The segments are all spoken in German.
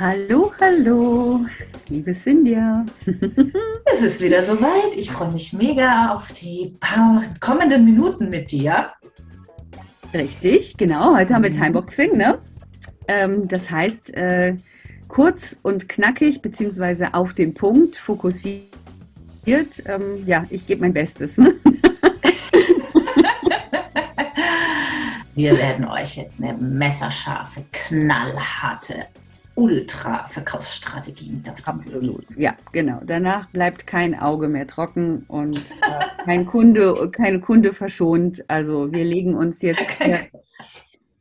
Hallo, hallo, liebe Cynthia. es ist wieder soweit. Ich freue mich mega auf die paar kommenden Minuten mit dir. Richtig, genau. Heute haben wir mhm. Timeboxing, ne? Ähm, das heißt, äh, kurz und knackig, beziehungsweise auf den Punkt, fokussiert. Ähm, ja, ich gebe mein Bestes. Ne? Wir werden euch jetzt eine messerscharfe, knallharte Ultra-Verkaufsstrategie mit auf Absolut, ja, genau. Danach bleibt kein Auge mehr trocken und äh, kein Kunde, keine Kunde verschont. Also wir legen uns jetzt, äh,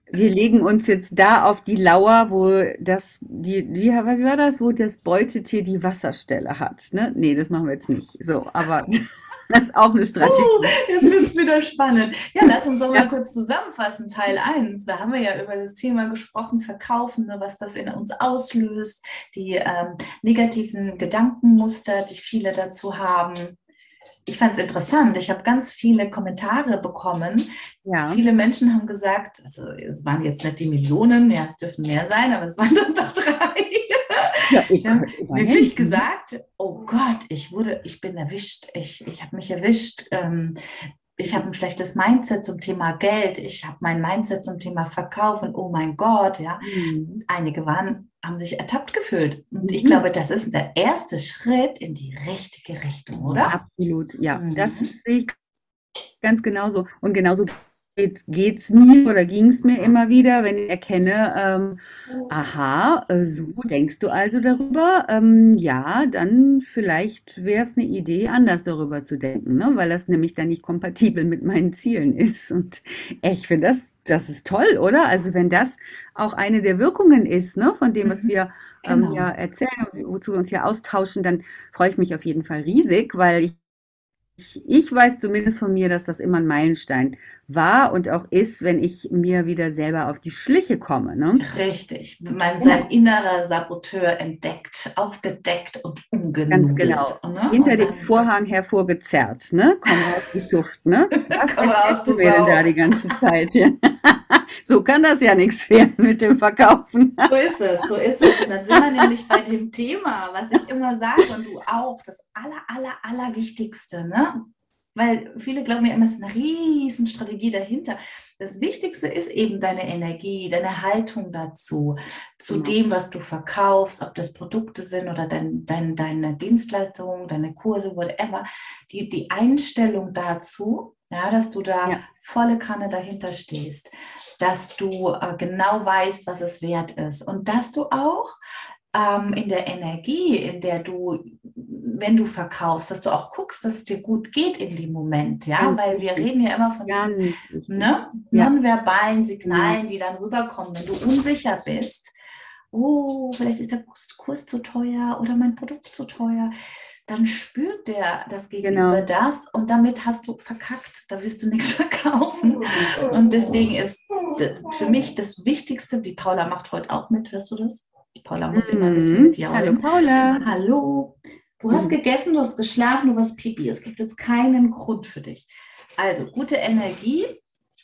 wir legen uns jetzt da auf die Lauer, wo das, die, wie, wie war das, wo das Beutetier die Wasserstelle hat. Ne? Nee, das machen wir jetzt nicht. So, aber Das ist auch eine Strategie. Uh, jetzt wird es wieder spannend. Ja, lass uns doch mal ja. kurz zusammenfassen. Teil 1, da haben wir ja über das Thema gesprochen, Verkaufen, ne, was das in uns auslöst, die ähm, negativen Gedankenmuster, die viele dazu haben. Ich fand es interessant. Ich habe ganz viele Kommentare bekommen. Ja. Viele Menschen haben gesagt, also es waren jetzt nicht die Millionen, ja, es dürfen mehr sein, aber es waren dann doch drei ja, ich, haben wirklich gesagt, oh Gott, ich wurde, ich bin erwischt, ich, ich habe mich erwischt, ähm, ich habe ein schlechtes Mindset zum Thema Geld, ich habe mein Mindset zum Thema Verkauf und oh mein Gott, ja. Mhm. Einige waren, haben sich ertappt gefühlt. Und mhm. ich glaube, das ist der erste Schritt in die richtige Richtung, oder? Absolut, ja. Mhm. Das sehe ich ganz genauso. Und genauso geht es mir oder ging es mir immer wieder, wenn ich erkenne, ähm, aha, äh, so denkst du also darüber, ähm, ja, dann vielleicht wäre es eine Idee, anders darüber zu denken, ne? weil das nämlich dann nicht kompatibel mit meinen Zielen ist. Und ich finde das, das ist toll, oder? Also wenn das auch eine der Wirkungen ist, ne, von dem, was mhm. wir ähm, genau. ja erzählen, wozu wir uns hier austauschen, dann freue ich mich auf jeden Fall riesig, weil ich ich, ich weiß zumindest von mir, dass das immer ein Meilenstein war und auch ist, wenn ich mir wieder selber auf die Schliche komme. Ne? Richtig, wenn man sein innerer Saboteur entdeckt, aufgedeckt und umgenudelt. Ganz genau. Ne? Hinter dem Vorhang hervorgezerrt. Ne? Komm raus, die Sucht. Ne? Was Komm raus, du mir denn da die ganze Zeit? Ja. so kann das ja nichts werden mit dem Verkaufen. so ist es, so ist es. Und dann sind wir nämlich bei dem Thema, was ich immer sage und du auch, das aller, aller, aller Wichtigste. Ne? Weil viele glauben ja immer, es ist eine riesen Strategie dahinter. Das Wichtigste ist eben deine Energie, deine Haltung dazu, zu genau. dem, was du verkaufst, ob das Produkte sind oder dein, dein, deine Dienstleistungen, deine Kurse, whatever. Die, die Einstellung dazu, ja, dass du da ja. volle Kanne dahinter stehst, dass du äh, genau weißt, was es wert ist und dass du auch ähm, in der Energie, in der du, wenn du verkaufst, dass du auch guckst, dass es dir gut geht in dem Moment, ja, Ganz weil wir reden ja immer von diesen, ne, ja. nonverbalen Signalen, die dann rüberkommen, wenn du unsicher bist. Oh, vielleicht ist der Kurs zu teuer oder mein Produkt zu teuer dann spürt der das Gegenüber genau. das und damit hast du verkackt, da wirst du nichts verkaufen. Und deswegen ist für mich das Wichtigste, die Paula macht heute auch mit, hörst du das? Paula muss immer ein bisschen mit dir Hallo Paula. Hallo. Du hast gegessen, du hast geschlafen, du warst pipi. Es gibt jetzt keinen Grund für dich. Also gute Energie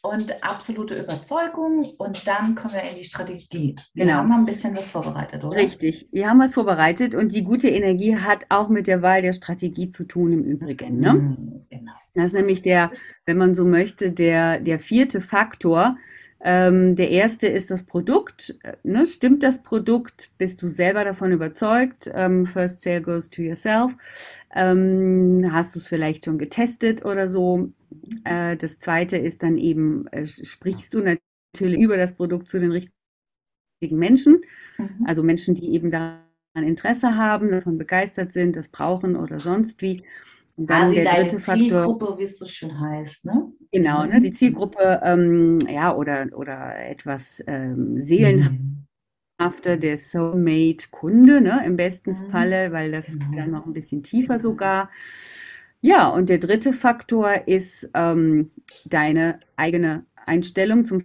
und absolute Überzeugung und dann kommen wir in die Strategie. Wir Genau. haben mal ein bisschen was vorbereitet, oder? Richtig, wir haben was vorbereitet und die gute Energie hat auch mit der Wahl der Strategie zu tun im Übrigen, ne? Mhm, Genau. Das ist nämlich der, wenn man so möchte, der, der vierte Faktor. Ähm, der erste ist das Produkt. Äh, Ne? Stimmt das Produkt? Bist du selber davon überzeugt? Ähm, first sale goes to yourself. Ähm, hast du es vielleicht schon getestet oder so? Äh, das zweite ist dann eben, äh, sprichst du natürlich über das Produkt zu den richtigen Menschen? Mhm. Also Menschen, die eben daran Interesse haben, davon begeistert sind, das brauchen oder sonst wie. Und dann Quasi der deine dritte Faktor, Zielgruppe, wie es so schön heißt, ne? genau, ne, die Zielgruppe, ähm, ja, oder, oder etwas ähm, seelenhafter, Mhm. der Soulmate-Kunde, ne, im besten Mhm. Falle, weil das geht Genau. dann noch ein bisschen tiefer sogar. Ja, und der dritte Faktor ist ähm, deine eigene Einstellung zum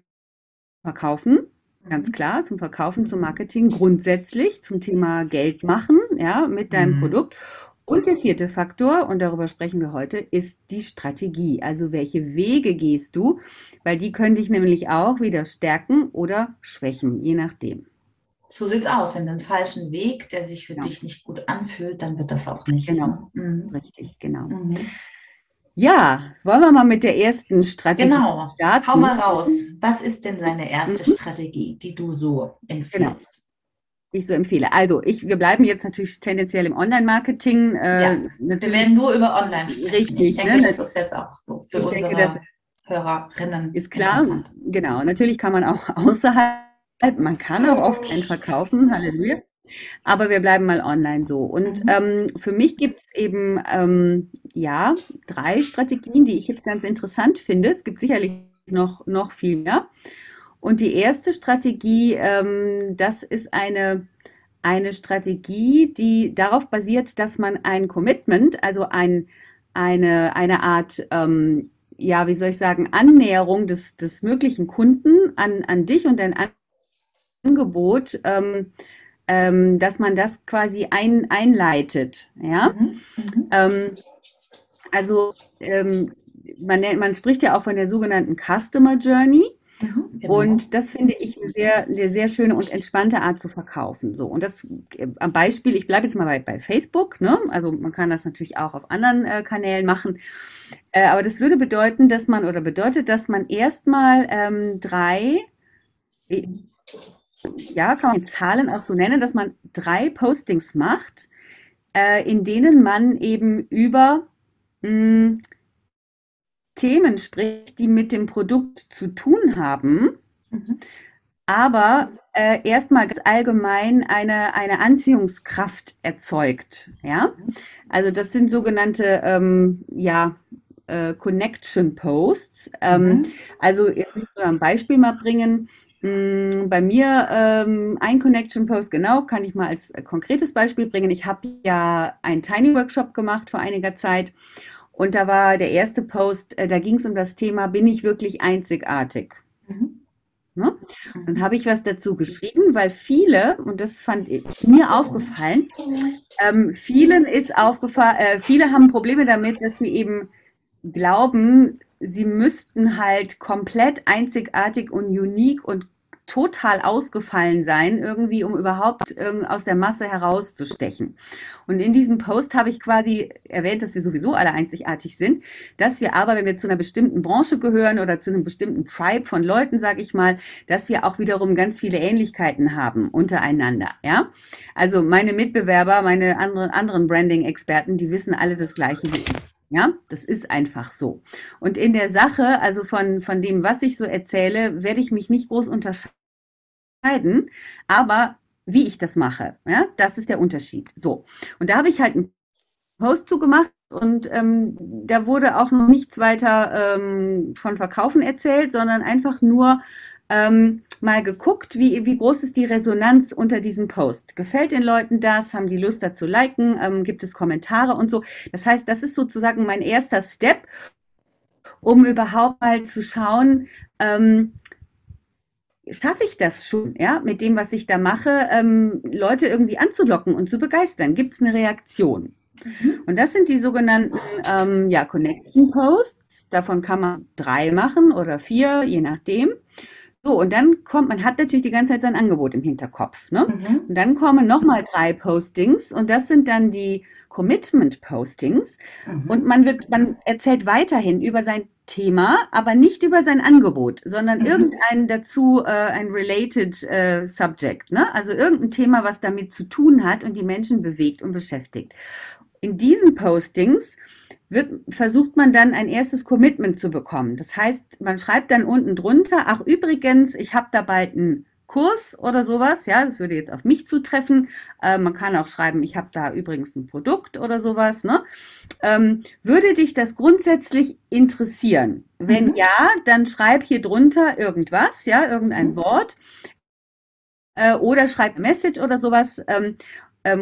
Verkaufen. Ganz Mhm. klar, zum Verkaufen, zum Marketing, grundsätzlich zum Thema Geld machen, ja, mit deinem Mhm. Produkt. Und der vierte Faktor, und darüber sprechen wir heute, ist die Strategie. Also welche Wege gehst du? Weil die können dich nämlich auch wieder stärken oder schwächen, je nachdem. So sieht's aus. Wenn du einen falschen Weg, der sich für Genau. dich nicht gut anfühlt, dann wird das auch nichts. Genau. Ne? Mhm. Richtig, genau. Mhm. Ja, wollen wir mal mit der ersten Strategie Genau. starten? Hau mal raus. Was ist denn deine erste Mhm. Strategie, die du so empfiehlst? Ich so empfehle. Also, ich, wir bleiben jetzt natürlich tendenziell im Online-Marketing. Äh, Ja, Wir werden nur über Online sprechen. Richtig, ich denke, ne? das ist jetzt auch so für unsere denke, Hörerinnen ist klar. Genau. Natürlich kann man auch außerhalb, man kann auch offline verkaufen. Halleluja. Aber wir bleiben mal online so. Und Mhm. ähm, für mich gibt es eben ähm, ja drei Strategien, die ich jetzt ganz interessant finde. Es gibt sicherlich noch, noch viel mehr. Und die erste Strategie, ähm, das ist eine, eine Strategie, die darauf basiert, dass man ein Commitment, also ein, eine, eine Art, ähm, ja, wie soll ich sagen, Annäherung des, des möglichen Kunden an, an dich und dein Angebot, ähm, ähm, dass man das quasi ein, einleitet. Ja? Mhm. Mhm. Ähm, also ähm, man, nennt- man spricht ja auch von der sogenannten Customer Journey. Mhm. Genau. Und das finde ich eine sehr, eine sehr schöne und entspannte Art zu verkaufen. So. Und das äh, am Beispiel, ich bleibe jetzt mal bei, bei Facebook, ne? Also man kann das natürlich auch auf anderen äh, Kanälen machen. Äh, aber das würde bedeuten, dass man oder bedeutet, dass man erstmal ähm, drei, äh, ja, kann man Zahlen auch so nennen, dass man drei Postings macht, äh, in denen man eben über mh, Themen spricht, die mit dem Produkt zu tun haben, Mhm. aber äh, erstmal ganz allgemein eine, eine Anziehungskraft erzeugt. Ja? Also das sind sogenannte ähm, ja, äh, Connection Posts. Ähm, Mhm. also jetzt will ich so ein Beispiel mal bringen. Mm, Bei mir ähm, ein Connection Post, genau, kann ich mal als äh, konkretes Beispiel bringen. Ich habe ja einen Tiny Workshop gemacht vor einiger Zeit und da war der erste Post, äh, da ging es um das Thema, bin ich wirklich einzigartig? Mhm. Ne? Dann habe ich was dazu geschrieben, weil viele, und das fand ich, mir aufgefallen, ähm, vielen ist aufgefallen, äh, viele haben Probleme damit, dass sie eben glauben, sie müssten halt komplett einzigartig und unique und total ausgefallen sein, irgendwie, um überhaupt aus der Masse herauszustechen. Und in diesem Post habe ich quasi erwähnt, dass wir sowieso alle einzigartig sind, dass wir aber, wenn wir zu einer bestimmten Branche gehören oder zu einem bestimmten Tribe von Leuten, sage ich mal, dass wir auch wiederum ganz viele Ähnlichkeiten haben untereinander. Ja, also meine Mitbewerber, meine anderen anderen Branding-Experten, die wissen alle das Gleiche wie ich. Ja, das ist einfach so. Und in der Sache, also von, von dem, was ich so erzähle, werde ich mich nicht groß unterscheiden, aber wie ich das mache, ja, das ist der Unterschied. So. Und da habe ich halt einen Post zugemacht und ähm, da wurde auch noch nichts weiter ähm, von Verkaufen erzählt, sondern einfach nur ähm, mal geguckt, wie, wie groß ist die Resonanz unter diesem Post. Gefällt den Leuten das? Haben die Lust dazu liken? Ähm, gibt es Kommentare und so? Das heißt, das ist sozusagen mein erster Step, um überhaupt mal zu schauen, ähm, schaffe ich das schon, ja, mit dem, was ich da mache, ähm, Leute irgendwie anzulocken und zu begeistern? Gibt es eine Reaktion? Mhm. Und das sind die sogenannten ähm, ja, Connection Posts. Davon kann man drei machen oder vier, je nachdem. So, und dann kommt, man hat natürlich die ganze Zeit sein Angebot im Hinterkopf. Ne? Mhm. Und dann kommen nochmal drei Postings und das sind dann die Commitment-Postings. Mhm. Und man wird, man erzählt weiterhin über sein Thema, aber nicht über sein Angebot, sondern mhm. irgendein dazu, äh, ein related äh, Subject. Ne? Also irgendein Thema, was damit zu tun hat und die Menschen bewegt und beschäftigt. In diesen Postings wird, versucht man dann ein erstes Commitment zu bekommen. Das heißt, man schreibt dann unten drunter, ach übrigens, ich habe da bald einen Kurs oder sowas, ja, das würde jetzt auf mich zutreffen. Äh, man kann auch schreiben, ich habe da übrigens ein Produkt oder sowas. Ne? Ähm, würde dich das grundsätzlich interessieren? Wenn mhm. ja, dann schreib hier drunter irgendwas, ja, irgendein mhm. Wort. Äh, oder schreib eine Message oder sowas. Ähm,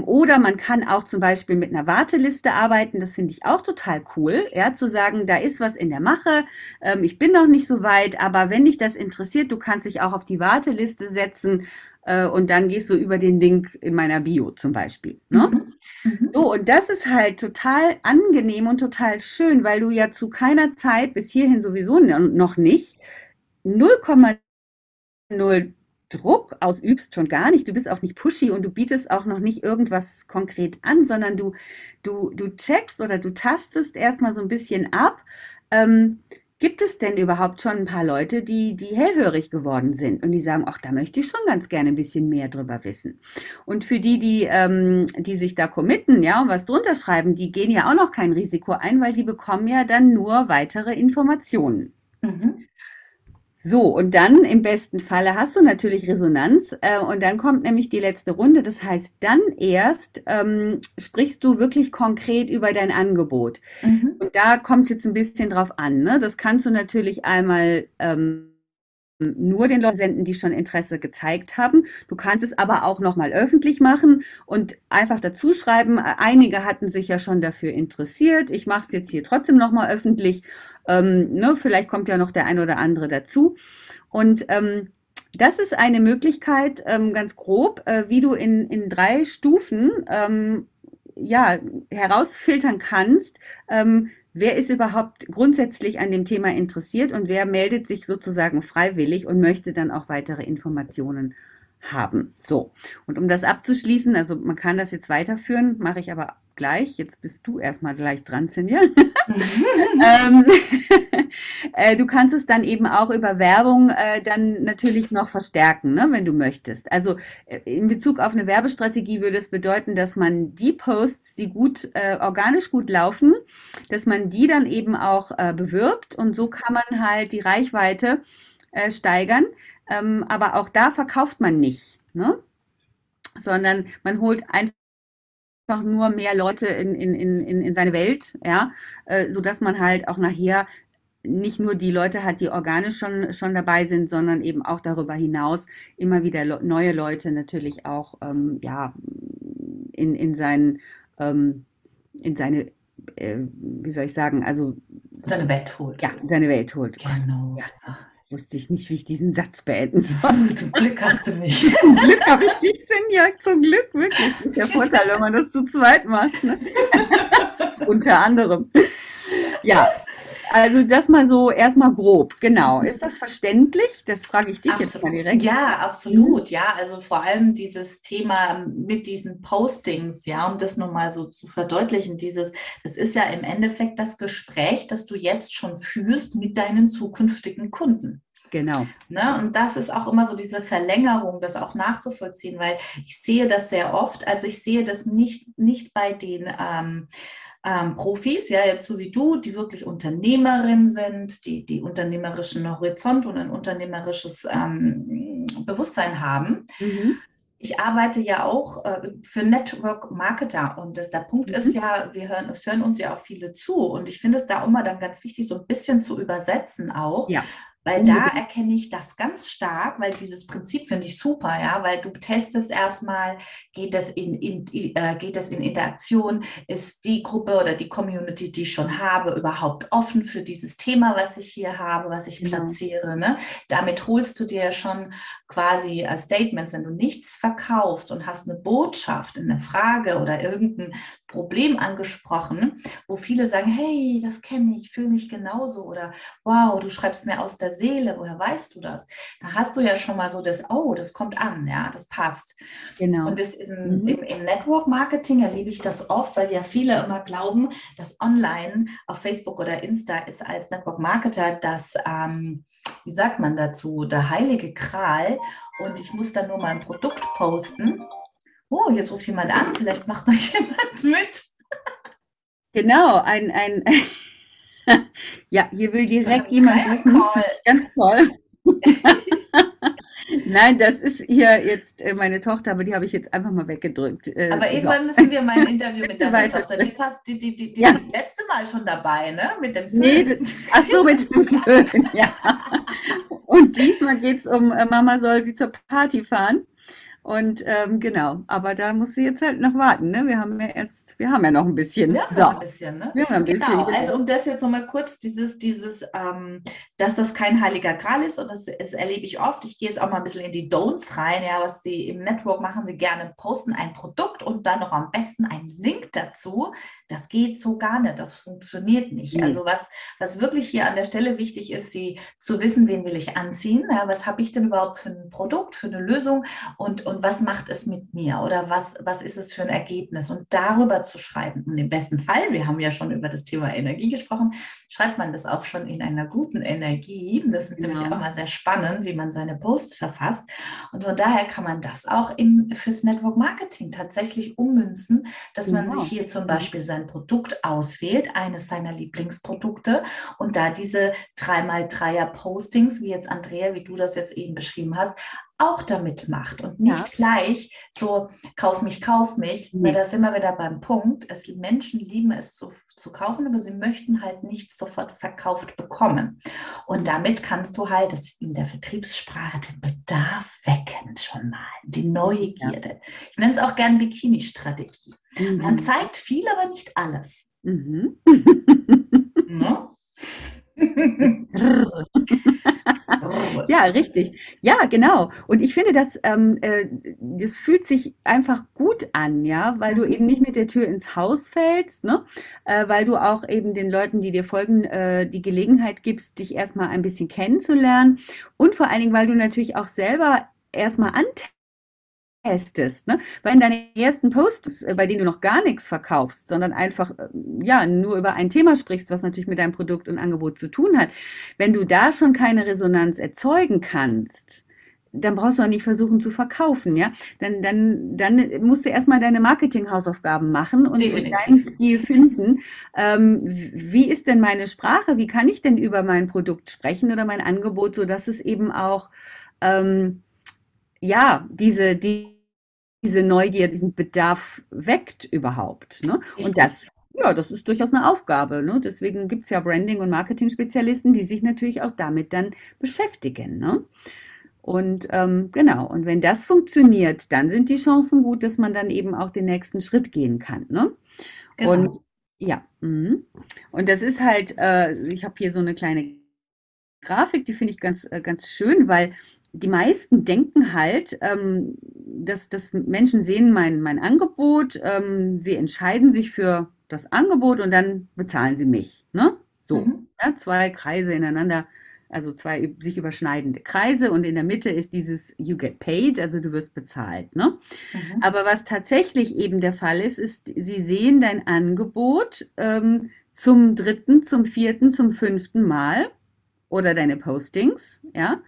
oder man kann auch zum Beispiel mit einer Warteliste arbeiten. Das finde ich auch total cool, ja, zu sagen, da ist was in der Mache. Ähm, ich bin noch nicht so weit, aber wenn dich das interessiert, du kannst dich auch auf die Warteliste setzen äh, und dann gehst du über den Link in meiner Bio zum Beispiel. Ne? Mhm. Mhm. So, und das ist halt total angenehm und total schön, weil du ja zu keiner Zeit bis hierhin sowieso noch nicht 0,0 Druck ausübst, schon gar nicht. Du bist auch nicht pushy und du bietest auch noch nicht irgendwas konkret an, sondern du, du, du checkst oder du tastest erstmal so ein bisschen ab. Ähm, gibt es denn überhaupt schon ein paar Leute, die, die hellhörig geworden sind und die sagen, ach, da möchte ich schon ganz gerne ein bisschen mehr drüber wissen. Und für die, die, ähm, die sich da committen, ja, und was drunter schreiben, die gehen ja auch noch kein Risiko ein, weil die bekommen ja dann nur weitere Informationen. Mhm. So, und dann im besten Falle hast du natürlich Resonanz äh, und dann kommt nämlich die letzte Runde. Das heißt, dann erst ähm, sprichst du wirklich konkret über dein Angebot. Mhm. Und da kommt es jetzt ein bisschen drauf an. Ne? Das kannst du natürlich einmal ähm, nur den Leuten senden, die schon Interesse gezeigt haben. Du kannst es aber auch nochmal öffentlich machen und einfach dazu schreiben. Einige hatten sich ja schon dafür interessiert. Ich mache es jetzt hier trotzdem nochmal öffentlich. Ähm, ne, vielleicht kommt ja noch der ein oder andere dazu. Und ähm, das ist eine Möglichkeit, ähm, ganz grob, äh, wie du in, in drei Stufen ähm, ja, herausfiltern kannst, ähm, wer ist überhaupt grundsätzlich an dem Thema interessiert und wer meldet sich sozusagen freiwillig und möchte dann auch weitere Informationen haben. So, und um das abzuschließen, also man kann das jetzt weiterführen, mache ich aber gleich. Jetzt bist du erstmal gleich dran, Cindy. ähm, äh, du kannst es dann eben auch über Werbung äh, dann natürlich noch verstärken, ne, wenn du möchtest. Also äh, in Bezug auf eine Werbestrategie würde es bedeuten, dass man die Posts, die gut äh, organisch gut laufen, dass man die dann eben auch äh, bewirbt und so kann man halt die Reichweite äh, steigern. Ähm, aber auch da verkauft man nicht, ne? sondern man holt einfach nur mehr Leute in, in, in, in seine Welt, ja, äh, sodass man halt auch nachher nicht nur die Leute hat, die organisch schon, schon dabei sind, sondern eben auch darüber hinaus immer wieder neue Leute natürlich auch ähm, ja, in, in, sein, ähm, in seine, äh, wie soll ich sagen, also seine Welt holt. Ja, seine Welt holt. Genau. Ja, wusste ich nicht, wie ich diesen Satz beenden soll. Zum Glück hast du mich. Zum Glück habe ich dich, Sinja. Zum Glück, wirklich. Das ist der Vorteil, wenn man das zu zweit macht. Ne? Unter anderem. Ja, also das mal so erstmal grob, genau. Ist das verständlich? Das frage ich dich absolut. jetzt mal direkt. Ja, absolut. Ja, also vor allem dieses Thema mit diesen Postings, ja, um das nochmal so zu verdeutlichen, dieses, das ist ja im Endeffekt das Gespräch, das du jetzt schon führst mit deinen zukünftigen Kunden. Genau. Ne? Und das ist auch immer so diese Verlängerung, das auch nachzuvollziehen, weil ich sehe das sehr oft. Also ich sehe das nicht, nicht bei den ähm, ähm, Profis, ja, jetzt so wie du, die wirklich Unternehmerin sind, die, die unternehmerischen Horizont und ein unternehmerisches ähm, Bewusstsein haben. Mhm. Ich arbeite ja auch äh, für Network Marketer und das, der Punkt mhm. ist ja, wir hören, es hören uns ja auch viele zu und ich finde es da immer dann ganz wichtig, so ein bisschen zu übersetzen auch, ja. Weil da erkenne ich das ganz stark, weil dieses Prinzip finde ich super, ja, weil du testest erstmal, geht das in, in äh, geht das in Interaktion, ist die Gruppe oder die Community, die ich schon habe, überhaupt offen für dieses Thema, was ich hier habe, was ich genau. platziere. Ne? Damit holst du dir schon quasi Statements, wenn du nichts verkaufst und hast eine Botschaft, eine Frage oder irgendein Problem angesprochen, wo viele sagen, hey, das kenne ich, fühle mich genauso oder wow, du schreibst mir aus der Seele, woher weißt du das? Da hast du ja schon mal so das, oh, das kommt an, ja, das passt. Genau. Und das in, mhm. im, im Network Marketing erlebe ich das oft, weil ja viele immer glauben, dass online auf Facebook oder Insta ist als Network Marketer das, ähm, wie sagt man dazu, der heilige Kral und ich muss dann nur mal ein Produkt posten oh, jetzt ruft jemand an, vielleicht macht noch jemand mit. Genau, ein, ein ja, hier will direkt jemand rufen. Ganz toll. Nein, das ist hier jetzt äh, meine Tochter, aber die habe ich jetzt einfach mal weggedrückt. Äh, aber irgendwann so. müssen wir mal ein Interview mit deiner Tochter. Die, passt, die, die, die, die ja. letzte Mal schon dabei, ne? Mit dem Film. Nee, ach so, mit dem Film, ja. Und diesmal geht es um, äh, Mama soll sie zur Party fahren. Und ähm, genau, aber da muss sie jetzt halt noch warten. Ne? Wir haben ja erst, wir haben ja noch ein bisschen. Wir haben so. ein bisschen, ne? Wir haben genau, bisschen. also um das jetzt nochmal kurz, dieses, dieses, ähm, dass das kein heiliger Gral ist und das, das, erlebe ich oft. Ich gehe jetzt auch mal ein bisschen in die Don'ts rein, ja, was die im Network machen, sie gerne posten ein Produkt und dann noch am besten einen Link dazu. Das geht so gar nicht, das funktioniert nicht. Nee. Also was, was wirklich hier an der Stelle wichtig ist, sie zu wissen, wen will ich anziehen, ja, was habe ich denn überhaupt für ein Produkt, für eine Lösung und, und was macht es mit mir oder was, was ist es für ein Ergebnis und darüber zu schreiben. Und im besten Fall, wir haben ja schon über das Thema Energie gesprochen, schreibt man das auch schon in einer guten Energie. Das ist ja. nämlich auch mal sehr spannend, wie man seine Posts verfasst. Und von daher kann man das auch im, fürs Network Marketing tatsächlich ummünzen, dass genau. man sich hier zum Beispiel sein sein Produkt auswählt, eines seiner Lieblingsprodukte und da diese 3x3er-Postings, wie jetzt Andrea, wie du das jetzt eben beschrieben hast, auch damit macht und nicht ja. gleich so, kauf mich, kauf mich, nee. weil da sind wir wieder beim Punkt, es, Menschen lieben es zu, zu kaufen, aber sie möchten halt nichts sofort verkauft bekommen. Und damit kannst du halt, das in der Vertriebssprache, den Bedarf wecken schon mal, die Neugierde. Ja. Ich nenne es auch gern Bikini-Strategie. Mhm. Man zeigt viel, aber nicht alles. Mhm. ne? ja, richtig. Ja, genau. Und ich finde, das, ähm, äh, das fühlt sich einfach gut an, ja, weil du eben nicht mit der Tür ins Haus fällst, ne? Äh, weil du auch eben den Leuten, die dir folgen, äh, die Gelegenheit gibst, dich erstmal ein bisschen kennenzulernen. Und vor allen Dingen, weil du natürlich auch selber erstmal antastest testest, ne? Weil in deinen ersten Posts, äh, bei denen du noch gar nichts verkaufst, sondern einfach äh, ja nur über ein Thema sprichst, was natürlich mit deinem Produkt und Angebot zu tun hat, wenn du da schon keine Resonanz erzeugen kannst, dann brauchst du auch nicht versuchen zu verkaufen, ja. Dann, dann, dann musst du erstmal deine Marketing-Hausaufgaben machen und, und deinen Stil finden. Ähm, wie ist denn meine Sprache? Wie kann ich denn über mein Produkt sprechen oder mein Angebot, so dass es eben auch ähm, ja diese die diese Neugier, diesen Bedarf weckt überhaupt. Ne? Und das, ja, das ist durchaus eine Aufgabe. Ne? Deswegen gibt es ja Branding- und Marketing-Spezialisten, die sich natürlich auch damit dann beschäftigen. Ne? Und ähm, genau, und wenn das funktioniert, dann sind die Chancen gut, dass man dann eben auch den nächsten Schritt gehen kann. Ne? Genau. Und ja, mh. und das ist halt, äh, ich habe hier so eine kleine Grafik, die finde ich ganz, äh, ganz schön, weil die meisten denken halt, ähm, dass, dass Menschen sehen mein, mein Angebot, ähm, sie entscheiden sich für das Angebot und dann bezahlen sie mich. Ne? So, mhm. ja, zwei Kreise ineinander, also zwei sich überschneidende Kreise und in der Mitte ist dieses You get paid, also du wirst bezahlt. Ne? Mhm. Aber was tatsächlich eben der Fall ist, ist, sie sehen dein Angebot ähm, zum dritten, zum vierten, zum fünften Mal oder deine Postings, ja.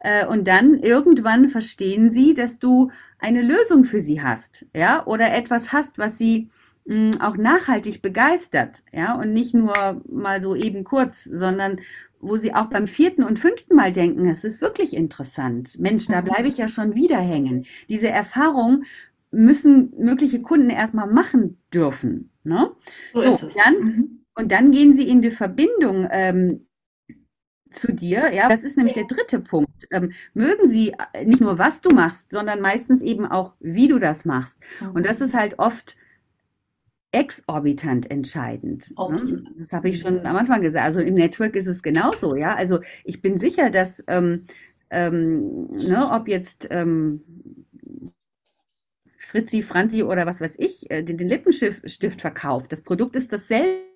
Äh, und dann irgendwann verstehen sie, dass du eine Lösung für sie hast, ja, oder etwas hast, was sie mh, hm, auch nachhaltig begeistert, ja, und nicht nur mal so eben kurz, sondern wo sie auch beim vierten und fünften Mal denken, es ist wirklich interessant. Mensch, da bleibe ich ja schon wieder hängen. Diese Erfahrung müssen mögliche Kunden erstmal machen dürfen. Ne? So, so dann, mhm. und dann gehen sie in die Verbindung ähm, zu dir. Ja, das ist nämlich der dritte Punkt. Ähm, mögen sie äh, nicht nur, was du machst, sondern meistens eben auch, wie du das machst. Und das ist halt oft exorbitant entscheidend. Ne? Das habe ich schon am Anfang gesagt. Also im Network ist es genauso, ja. Also ich bin sicher, dass ähm, ähm, ne, ob jetzt ähm, Fritzi, Franzi oder was weiß ich, äh, den, den Lippenstift verkauft. Das Produkt ist dasselbe.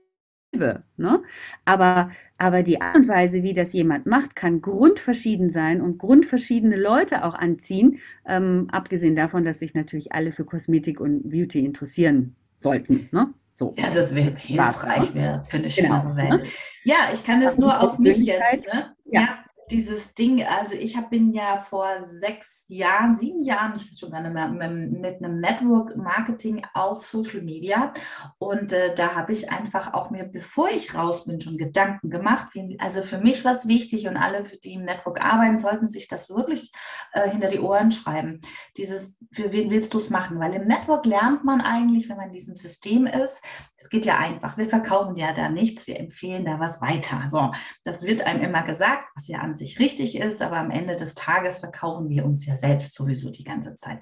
Ne? Aber, aber die Art und Weise, wie das jemand macht, kann grundverschieden sein und grundverschiedene Leute auch anziehen, ähm, abgesehen davon, dass sich natürlich alle für Kosmetik und Beauty interessieren sollten. Ne? So. Ja, das wäre hilfreich, wäre für eine genau, schwangere Welt. Ne? Ja, ich kann das nur auf mich jetzt. Ne? Ja. ja dieses Ding, also ich hab, bin ja vor sechs Jahren, sieben Jahren, ich weiß schon gar nicht mehr, mit, einem Network Marketing auf Social Media und äh, da habe ich einfach auch mir, bevor ich raus bin, schon Gedanken gemacht. Also für mich war es wichtig und alle, die im Network arbeiten, sollten sich das wirklich äh, hinter die Ohren schreiben. Dieses, für wen willst du es machen? Weil im Network lernt man eigentlich, wenn man in diesem System ist, es geht ja einfach. Wir verkaufen ja da nichts, wir empfehlen da was weiter. So, das wird einem immer gesagt, was ja an sich richtig ist, aber am Ende des Tages verkaufen wir uns ja selbst sowieso die ganze Zeit.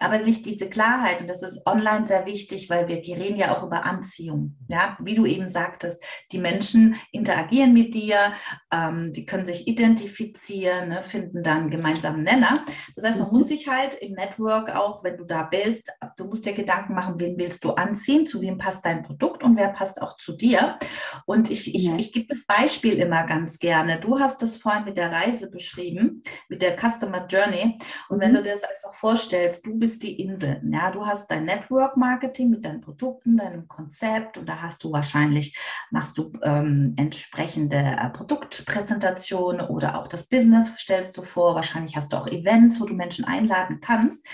Aber sich diese Klarheit, und das ist online sehr wichtig, weil wir reden ja auch über Anziehung. Ja, wie du eben sagtest, die Menschen interagieren mit dir, ähm, die können sich identifizieren, ne, finden dann gemeinsamen Nenner. Das heißt, man mhm. muss sich halt im Network auch, wenn du da bist, du musst dir Gedanken machen, wen willst du anziehen, zu wem passt dein Produkt und wer passt auch zu dir. Und ich, ich, ich gebe das Beispiel immer ganz gerne. Du hast das vorhin mit der Reise beschrieben, mit der Customer Journey. Und wenn mhm. du dir das einfach vorstellst, du bist die Insel. Ja, du hast dein Network Marketing mit deinen Produkten, deinem Konzept und da hast du wahrscheinlich, machst du ähm, entsprechende äh, Produktpräsentationen oder auch das Business stellst du vor. Wahrscheinlich hast du auch Events, wo du Menschen einladen kannst.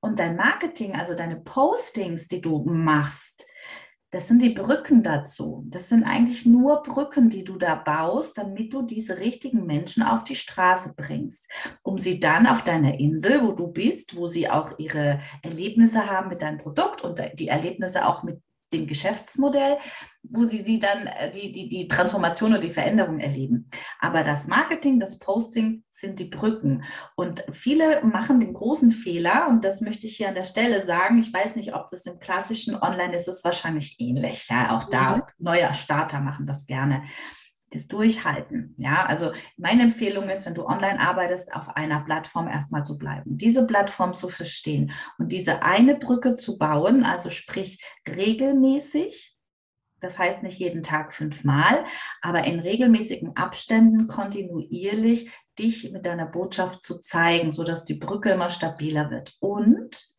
Und dein Marketing, also deine Postings, die du machst, das sind die Brücken dazu. Das sind eigentlich nur Brücken, die du da baust, damit du diese richtigen Menschen auf die Straße bringst, um sie dann auf deiner Insel, wo du bist, wo sie auch ihre Erlebnisse haben mit deinem Produkt und die Erlebnisse auch mit dem Geschäftsmodell, wo sie, sie dann äh, die, die, die Transformation oder die Veränderung erleben. Aber das Marketing, das Posting sind die Brücken. Und viele machen den großen Fehler, und das möchte ich hier an der Stelle sagen, ich weiß nicht, ob das im klassischen Online ist, ist es wahrscheinlich ähnlich. Ja, auch da, mhm. neue Starter machen das gerne das Durchhalten. Ja, also meine Empfehlung ist, wenn du online arbeitest, auf einer Plattform erstmal zu bleiben, diese Plattform zu verstehen und diese eine Brücke zu bauen, also sprich regelmäßig. Das heißt nicht jeden Tag fünfmal, aber in regelmäßigen Abständen kontinuierlich dich mit deiner Botschaft zu zeigen, sodass die Brücke immer stabiler wird. Und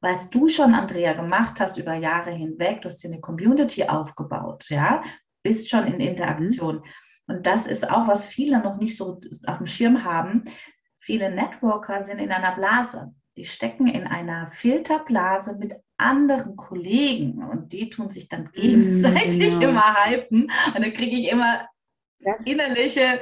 was du schon, Andrea, gemacht hast über Jahre hinweg, du hast dir eine Community aufgebaut, ja, bist schon in Interaktion. Mhm. Und das ist auch, was viele noch nicht so auf dem Schirm haben. Viele Networker sind in einer Blase. Die stecken in einer Filterblase mit anderen Kollegen und die tun sich dann mhm, gegenseitig genau. immer hypen. Und dann kriege ich immer das, innerliche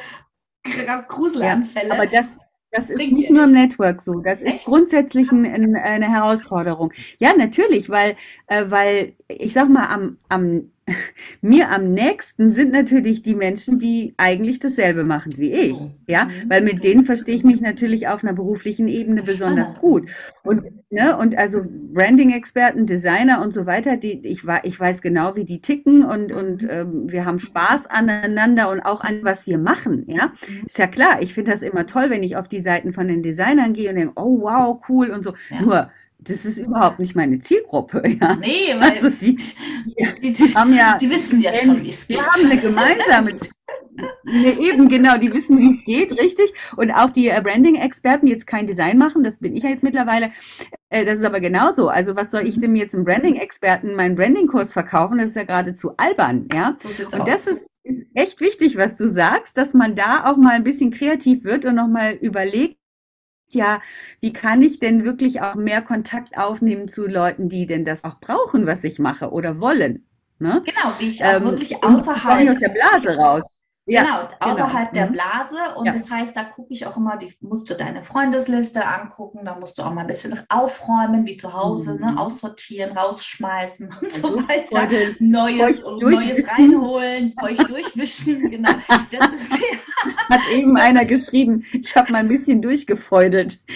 Gruselanfälle. Ja, aber das, das ist nicht nur im Network so. Das ist grundsätzlich ein, eine Herausforderung. Ja, natürlich, weil, äh, weil ich sag mal, am, am mir am nächsten sind natürlich die Menschen, die eigentlich dasselbe machen wie ich. Ja, mhm. weil mit denen verstehe ich mich natürlich auf einer beruflichen Ebene besonders gut. Und, ne, und also Branding-Experten, Designer und so weiter, die, ich, ich weiß genau, wie die ticken und, und ähm, wir haben Spaß aneinander und auch an was wir machen. Ja, mhm. ist ja klar. Ich finde das immer toll, wenn ich auf die Seiten von den Designern gehe und denke, oh wow, cool und so. Ja. Nur, das ist überhaupt nicht meine Zielgruppe. Ja. Nee, weil also die, die, die, haben ja, die wissen ja schon, wie es geht. Die haben eine gemeinsame, ne, eben genau, die wissen, wie es geht, richtig. Und auch die äh, Branding-Experten, die jetzt kein Design machen, das bin ich ja jetzt mittlerweile, äh, das ist aber genauso. Also was soll ich dem jetzt einem Branding-Experten meinen Branding-Kurs verkaufen? Das ist ja geradezu albern, ja. So Und das ist echt wichtig, was du sagst, dass man da auch mal ein bisschen kreativ wird und nochmal überlegt, ja, wie kann ich denn wirklich auch mehr Kontakt aufnehmen zu Leuten, die denn das auch brauchen, was ich mache oder wollen? Ne? Genau, die ich auch ähm, wirklich außerhalb aus der Blase raus. Ja, genau, außerhalb genau. der mhm. Blase. Und ja. das heißt, da gucke ich auch immer, die musst du deine Freundesliste angucken, da musst du auch mal ein bisschen aufräumen, wie zu Hause, ne? mhm. ne? aussortieren, rausschmeißen und so also, weiter. Neues und Neues reinholen, euch durchwischen. Genau. Das ist Hat eben einer geschrieben, ich habe mal ein bisschen durchgefeudelt.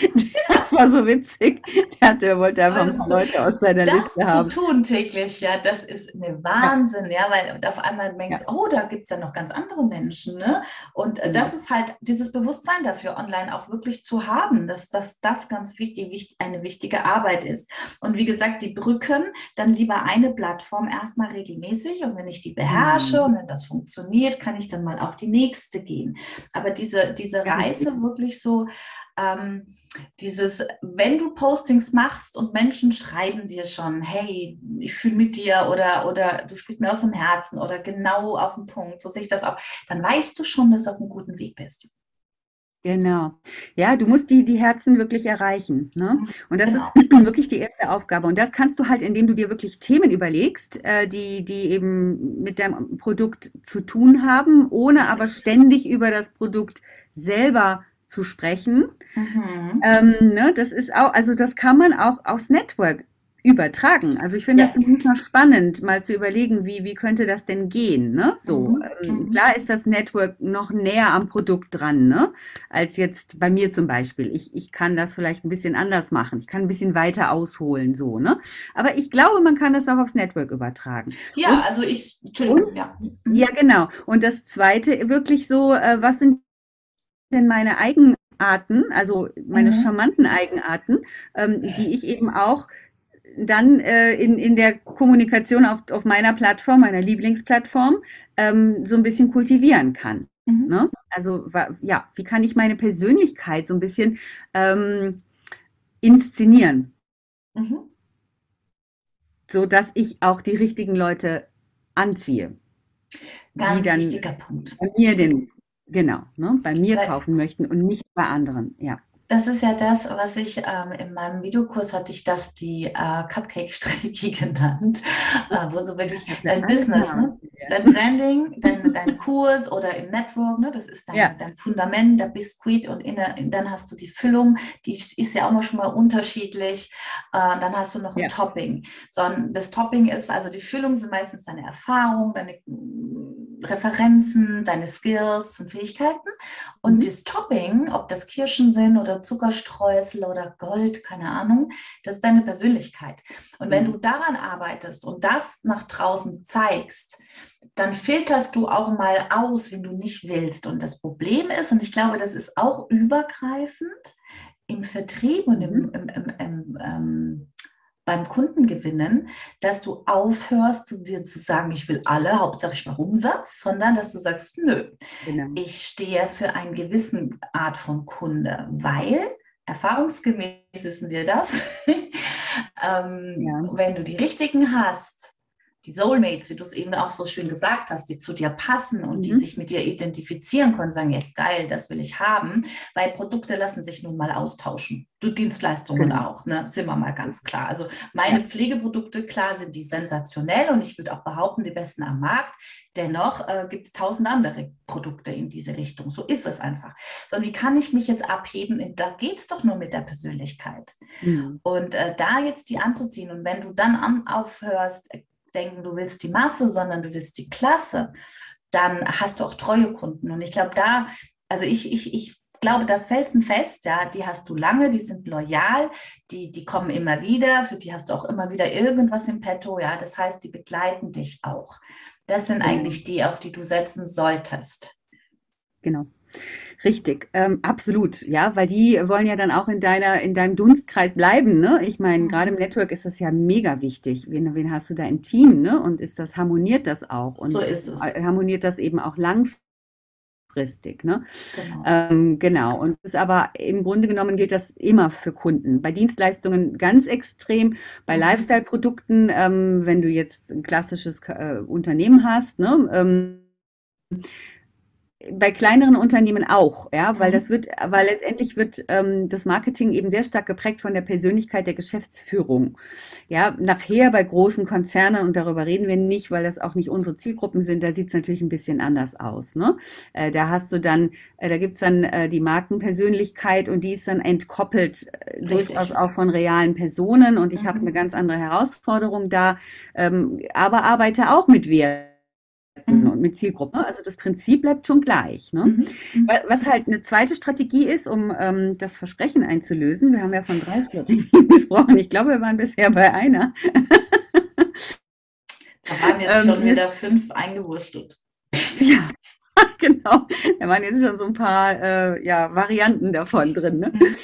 Genau. war so witzig. Der, hatte, wollte einfach ein paar Leute aus seiner das Liste haben. Das zu tun täglich, ja, das ist eine Wahnsinn, ja, weil auf einmal denkst, ja. oh, da gibt es ja noch ganz andere Menschen, ne? Und äh, das ist halt dieses Bewusstsein dafür, online auch wirklich zu haben, dass, dass das ganz wichtig, eine wichtige Arbeit ist. Und wie gesagt, die Brücken, dann lieber eine Plattform erstmal regelmäßig und wenn ich die beherrsche mhm. und wenn das funktioniert, kann ich dann mal auf die nächste gehen. Aber diese, diese Reise wirklich so, ähm, dieses, wenn du Postings machst und Menschen schreiben dir schon, hey, ich fühle mit dir oder, oder du sprichst mir aus dem Herzen oder genau auf den Punkt, so sehe ich das auch, dann weißt du schon, dass du auf einem guten Weg bist. Genau. Ja, du musst die, die Herzen wirklich erreichen. Ne? Mhm. Und das genau. ist wirklich die erste Aufgabe. Und das kannst du halt, indem du dir wirklich Themen überlegst, äh, die, die eben mit deinem Produkt zu tun haben, ohne aber ständig über das Produkt selber zu sprechen. Mhm. Ähm, ne, das ist auch, also das kann man auch aufs Network übertragen. Also ich finde ja. das zumindest mal spannend, mal zu überlegen, wie, wie könnte das denn gehen. Ne? So, mhm. ähm, mhm. klar ist das Network noch näher am Produkt dran, ne? als jetzt bei mir zum Beispiel. Ich, ich kann das vielleicht ein bisschen anders machen. Ich kann ein bisschen weiter ausholen, so, ne? Aber ich glaube, man kann das auch aufs Network übertragen. Ja, und, also ich, Entschuldigung, und, ja. Ja, genau. Und das zweite, wirklich so, äh, was sind denn meine Eigenarten, also meine mhm. charmanten Eigenarten, ähm, die ich eben auch dann äh, in, in der Kommunikation auf, auf meiner Plattform, meiner Lieblingsplattform, ähm, so ein bisschen kultivieren kann. Mhm. Ne? Also ja, wie kann ich meine Persönlichkeit so ein bisschen ähm, inszenieren? Mhm. So dass ich auch die richtigen Leute anziehe. Ganz die dann wichtiger Punkt. Bei mir den, genau, ne, bei mir Weil, kaufen möchten und nicht bei anderen, ja. Das ist ja das, was ich ähm, in meinem Videokurs hatte ich das die äh, Cupcake-Strategie genannt, äh, wo so wirklich dein Business, ne? dein Branding, dein, dein Kurs oder im Network, ne? das ist dein, ja. dein Fundament, der Biskuit und in der, dann hast du die Füllung, die ist ja auch mal schon mal unterschiedlich. Äh, dann hast du noch ein ja. Topping. So, das Topping ist, also die Füllung sind meistens deine Erfahrung, deine Referenzen, deine Skills und Fähigkeiten. Und mhm. das Topping, ob das Kirschen sind oder Zuckerstreusel oder Gold, keine Ahnung, das ist deine Persönlichkeit. Und wenn mhm. du daran arbeitest und das nach draußen zeigst, dann filterst du auch mal aus, wenn du nicht willst. Und das Problem ist, und ich glaube, das ist auch übergreifend im Vertrieb und im, mhm. im, im, im ähm, beim Kunden gewinnen, dass du aufhörst, dir zu sagen, ich will alle, Hauptsache ich mache Umsatz, sondern dass du sagst, nö, genau. ich stehe für eine gewisse Art von Kunde, weil erfahrungsgemäß wissen wir das, ähm, ja. wenn du die richtigen hast, die Soulmates, wie du es eben auch so schön gesagt hast, die zu dir passen und mhm. die sich mit dir identifizieren können, sagen, jetzt ja, geil, das will ich haben, weil Produkte lassen sich nun mal austauschen. Du Dienstleistungen genau. auch, ne? sind wir mal ganz klar. Also meine ja. Pflegeprodukte, klar, sind die sensationell und ich würde auch behaupten, die besten am Markt. Dennoch äh, gibt es tausend andere Produkte in diese Richtung. So ist es einfach. Sondern wie kann ich mich jetzt abheben? Da geht es doch nur mit der Persönlichkeit. Mhm. Und äh, da jetzt die anzuziehen und wenn du dann an, aufhörst, denken, du willst die Masse, sondern du willst die Klasse, dann hast du auch treue Kunden. Und ich glaube, da, also ich, ich, ich glaube, das felsenfest, ja, die hast du lange, die sind loyal, die, die kommen immer wieder, für die hast du auch immer wieder irgendwas im Petto, ja. Das heißt, die begleiten dich auch. Das sind genau. eigentlich die, auf die du setzen solltest. Genau. Richtig, ähm, absolut, ja, weil die wollen ja dann auch in deiner, in deinem Dunstkreis bleiben, ne? Ich meine, mhm. gerade im Network ist das ja mega wichtig. Wen, wen hast du da im Team, ne? Und ist das, harmoniert das auch? Und so ist es. Harmoniert das eben auch langfristig, ne? Genau. Ähm, genau. Und ist aber im Grunde genommen gilt das immer für Kunden. Bei Dienstleistungen ganz extrem, bei mhm. Lifestyle-Produkten, ähm, wenn du jetzt ein klassisches äh, Unternehmen hast, ne? Ähm, bei kleineren Unternehmen auch, ja, weil mhm. das wird, weil letztendlich wird ähm, das Marketing eben sehr stark geprägt von der Persönlichkeit der Geschäftsführung. Ja, nachher bei großen Konzernen, und darüber reden wir nicht, weil das auch nicht unsere Zielgruppen sind, da sieht es natürlich ein bisschen anders aus. Ne? Äh, da hast du dann, äh, da gibt's dann äh, die Markenpersönlichkeit und die ist dann entkoppelt äh, durchaus auch von realen Personen und ich mhm. habe eine ganz andere Herausforderung da, ähm, aber arbeite auch mit Werten. Mhm und mit Zielgruppen. Also das Prinzip bleibt schon gleich. Ne? Mhm. mhm. Was halt eine zweite Strategie ist, um ähm, das Versprechen einzulösen. Wir haben ja von drei Strategien gesprochen. Ich glaube, wir waren bisher bei einer. Da waren jetzt schon ähm, wieder fünf eingewurstelt. Ja, genau. Da waren jetzt schon so ein paar äh, ja, Varianten davon drin. Ne? Mhm.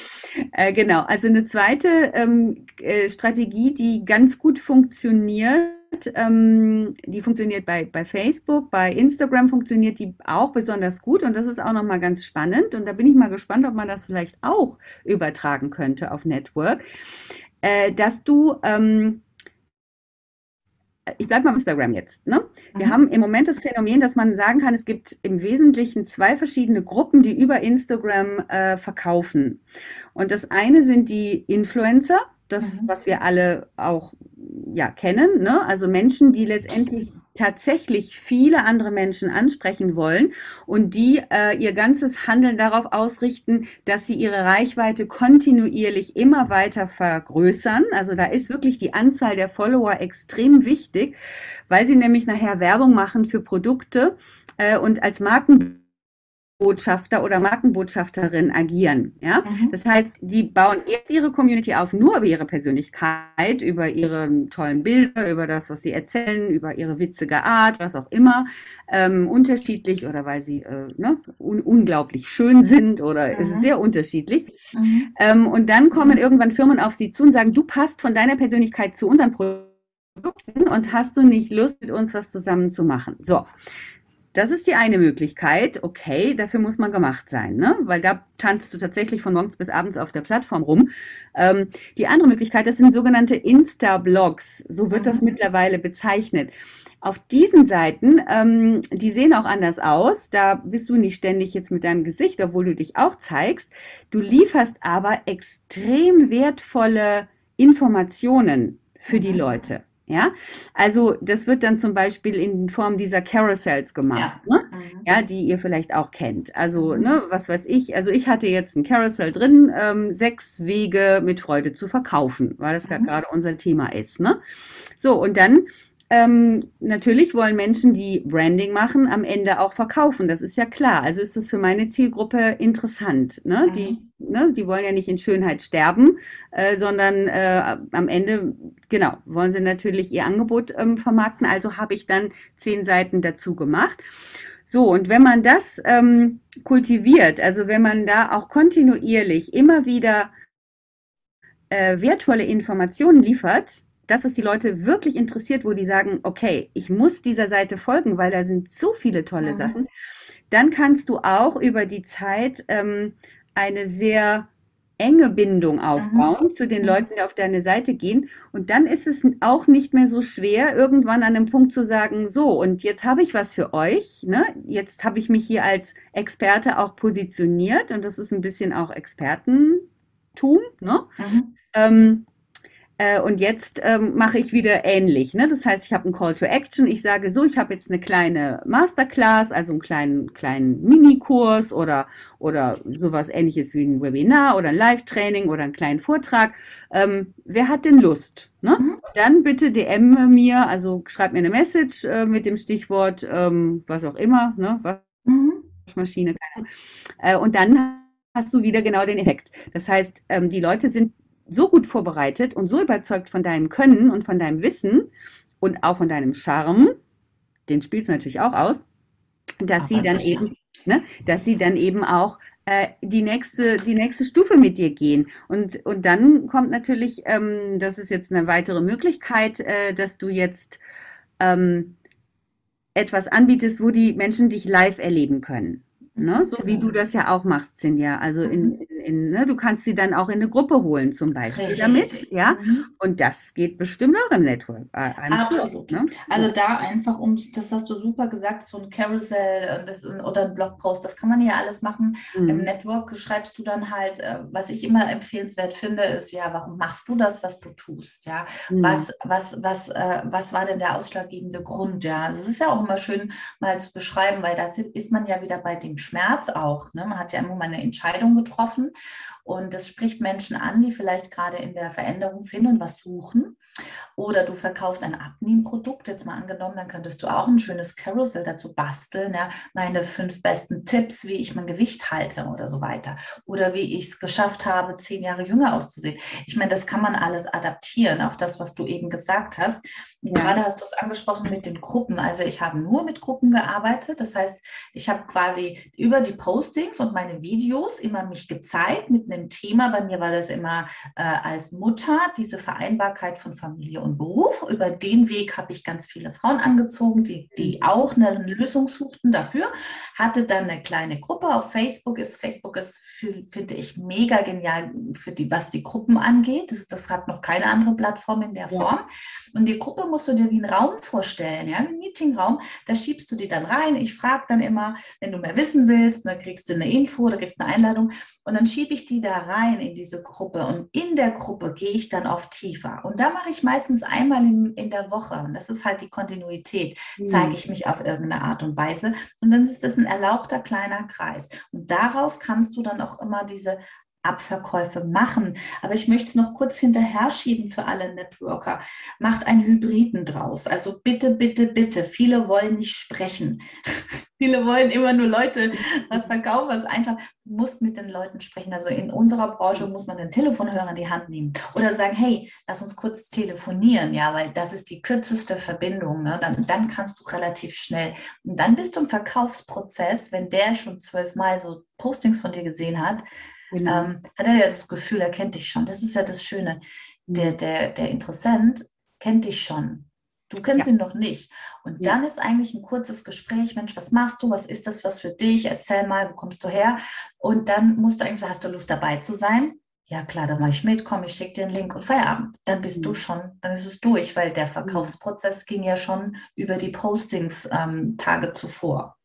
Äh, genau, also eine zweite ähm, äh, Strategie, die ganz gut funktioniert, ähm, die funktioniert bei, bei Facebook, bei Instagram funktioniert die auch besonders gut und das ist auch nochmal ganz spannend und da bin ich mal gespannt, ob man das vielleicht auch übertragen könnte auf Network, äh, dass du ähm, ich bleibe mal auf Instagram jetzt. Ne? Wir mhm. haben im Moment das Phänomen, dass man sagen kann, es gibt im Wesentlichen zwei verschiedene Gruppen, die über Instagram äh, verkaufen. Und das eine sind die Influencer, das, mhm. was wir alle auch ja, kennen, ne? also Menschen, die letztendlich tatsächlich viele andere Menschen ansprechen wollen und die äh, ihr ganzes Handeln darauf ausrichten, dass sie ihre Reichweite kontinuierlich immer weiter vergrößern. Also da ist wirklich die Anzahl der Follower extrem wichtig, weil sie nämlich nachher Werbung machen für Produkte äh, und als Marken Botschafter oder Markenbotschafterin agieren. Ja? Mhm. Das heißt, die bauen erst ihre Community auf, nur über ihre Persönlichkeit, über ihre tollen Bilder, über das, was sie erzählen, über ihre witzige Art, was auch immer, ähm, unterschiedlich oder weil sie äh, ne, un unglaublich schön sind oder mhm. es ist sehr unterschiedlich. Mhm. Ähm, und dann kommen irgendwann Firmen auf sie zu und sagen, du passt von deiner Persönlichkeit zu unseren Produkten und hast du nicht Lust, mit uns was zusammen zu machen? So. Das ist die eine Möglichkeit. Okay, dafür muss man gemacht sein, ne? weil da tanzt du tatsächlich von morgens bis abends auf der Plattform rum. Ähm, die andere Möglichkeit, das sind sogenannte Insta-Blogs. So wird das mhm. mittlerweile bezeichnet. Auf diesen Seiten, ähm, die sehen auch anders aus. Da bist du nicht ständig jetzt mit deinem Gesicht, obwohl du dich auch zeigst. Du lieferst aber extrem wertvolle Informationen für die mhm. Leute. Ja, also das wird dann zum Beispiel in Form dieser Carousels gemacht, ja, ne? Mhm. ja die ihr vielleicht auch kennt. Also, mhm. ne, was weiß ich, also ich hatte jetzt ein Carousel drin, ähm, sechs Wege mit Freude zu verkaufen, weil das mhm. gerade unser Thema ist. Ne? So, und dann ähm, natürlich wollen Menschen, die Branding machen, am Ende auch verkaufen. Das ist ja klar. Also ist das für meine Zielgruppe interessant. Ne? Mhm. Die, ne, die wollen ja nicht in Schönheit sterben, äh, sondern äh, am Ende, genau, wollen sie natürlich ihr Angebot ähm, vermarkten. Also habe ich dann zehn Seiten dazu gemacht. So, und wenn man das ähm, kultiviert, also wenn man da auch kontinuierlich immer wieder äh, wertvolle Informationen liefert, das, was die Leute wirklich interessiert, wo die sagen, okay, ich muss dieser Seite folgen, weil da sind so viele tolle mhm. Sachen, dann kannst du auch über die Zeit ähm, eine sehr enge Bindung aufbauen mhm. zu den. Leuten, die auf deine Seite gehen. Und dann ist es auch nicht mehr so schwer, irgendwann an einem Punkt zu sagen, so, und jetzt habe ich was für euch. Ne? Jetzt habe ich mich hier als Experte auch positioniert und das ist ein bisschen auch Expertentum. Ne? Ähm, äh, und jetzt ähm, mache ich wieder ähnlich. Ne? Das heißt, ich habe einen Call to Action. Ich sage so, ich habe jetzt eine kleine Masterclass, also einen kleinen, kleinen Minikurs oder, oder sowas ähnliches wie ein Webinar oder ein Live-Training oder einen kleinen Vortrag. Ähm, wer hat denn Lust? Ne? Mhm. Dann bitte DM mir, also schreib mir eine Message äh, mit dem Stichwort, ähm, was auch immer, ne? Mhm. Waschmaschine, keine Äh, und dann hast du wieder genau den Effekt. Das heißt, ähm, die Leute sind so gut vorbereitet und so überzeugt von deinem Können und von deinem Wissen und auch von deinem Charme, den spielst du natürlich auch aus, dass Aber sie dann sicher. eben, ne, dass sie dann eben auch äh, die nächste, die nächste Stufe mit dir gehen. Und, und dann kommt natürlich, ähm, das ist jetzt eine weitere Möglichkeit, äh, dass du jetzt ähm, etwas anbietest, wo die Menschen dich live erleben können. Ne? So wie du das ja auch machst, Cinja. Also in, mhm. in, in ne? du kannst sie dann auch in eine Gruppe holen, zum Beispiel Richtig. damit. Ja. Mhm. Und das geht bestimmt auch im Network. Äh, Absolut. Sure, ne? Also da einfach um, das hast du super gesagt, so ein Carousel äh, das, oder ein Blogpost, das kann man ja alles machen. Mhm. Im Network schreibst du dann halt, äh, was ich immer empfehlenswert finde, ist ja, warum machst du das, was du tust? Ja. Mhm. Was, was, was, äh, was war denn der ausschlaggebende Grund? Ja. Es ist ja auch immer schön mal zu beschreiben, weil da ist man ja wieder bei dem Schmerz auch. Ne? Man hat ja immer mal eine Entscheidung getroffen und das spricht Menschen an, die vielleicht gerade in der Veränderung sind und was suchen. Oder du verkaufst ein Abnehmprodukt, jetzt mal angenommen, dann könntest du auch ein schönes Carousel dazu basteln. Ja? Meine fünf besten Tipps, wie ich mein Gewicht halte oder so weiter. Oder wie ich es geschafft habe, zehn Jahre jünger auszusehen. Ich meine, das kann man alles adaptieren auf das, was du eben gesagt hast. Ja. Gerade hast du es angesprochen mit den Gruppen. Also ich habe nur mit Gruppen gearbeitet. Das heißt, ich habe quasi über die Postings und meine Videos immer mich gezeigt mit einem Thema. Bei mir war das immer äh, als Mutter diese Vereinbarkeit von Familie und Beruf. Über den Weg habe ich ganz viele Frauen angezogen, die, die auch eine Lösung suchten dafür. Hatte dann eine kleine Gruppe auf Facebook. Ist, Facebook ist, finde ich, mega genial für die, was die Gruppen angeht. Das, das hat noch keine andere Plattform in der Form. Ja. Und die Gruppe musst du dir wie einen Raum vorstellen, ja, einen Meetingraum. Da schiebst du die dann rein. Ich frage dann immer, wenn du mehr wissen willst, dann kriegst du eine Info oder kriegst eine Einladung. Und dann schiebe ich die da rein in diese Gruppe. Und in der Gruppe gehe ich dann auf tiefer. Und da mache ich meistens einmal in, in der Woche. Und das ist halt die Kontinuität. Mhm. Zeige ich mich auf irgendeine Art und Weise. Und dann ist das ein erlauchter kleiner Kreis. Und daraus kannst du dann auch immer diese Abverkäufe machen. Aber ich möchte es noch kurz hinterher schieben für alle Networker. Macht einen Hybriden draus. Also bitte, bitte, bitte. Viele wollen nicht sprechen. Viele wollen immer nur Leute was verkaufen, was einfach. Du musst mit den Leuten sprechen. Also in unserer Branche muss man den Telefonhörer in die Hand nehmen oder sagen, hey, lass uns kurz telefonieren, ja, weil das ist die kürzeste Verbindung. Ne? Dann, dann kannst du relativ schnell. Und dann bist du im Verkaufsprozess, wenn der schon zwölfmal so Postings von dir gesehen hat, Genau. Ähm, hat er ja das Gefühl, er kennt dich schon. Das ist ja das Schöne. Der, mhm. der, der Interessent kennt dich schon. Du kennst ja. ihn noch nicht. Und ja. dann ist eigentlich ein kurzes Gespräch, Mensch, was machst du? Was ist das was für dich? Erzähl mal, wo kommst du her? Und dann musst du eigentlich sagen, hast du Lust dabei zu sein? Ja, klar, dann mache ich mit, komm, ich schicke dir einen Link und Feierabend. Dann bist mhm. du schon, dann ist es durch, weil der mhm. Verkaufsprozess ging ja schon über die Postings ähm, Tage zuvor.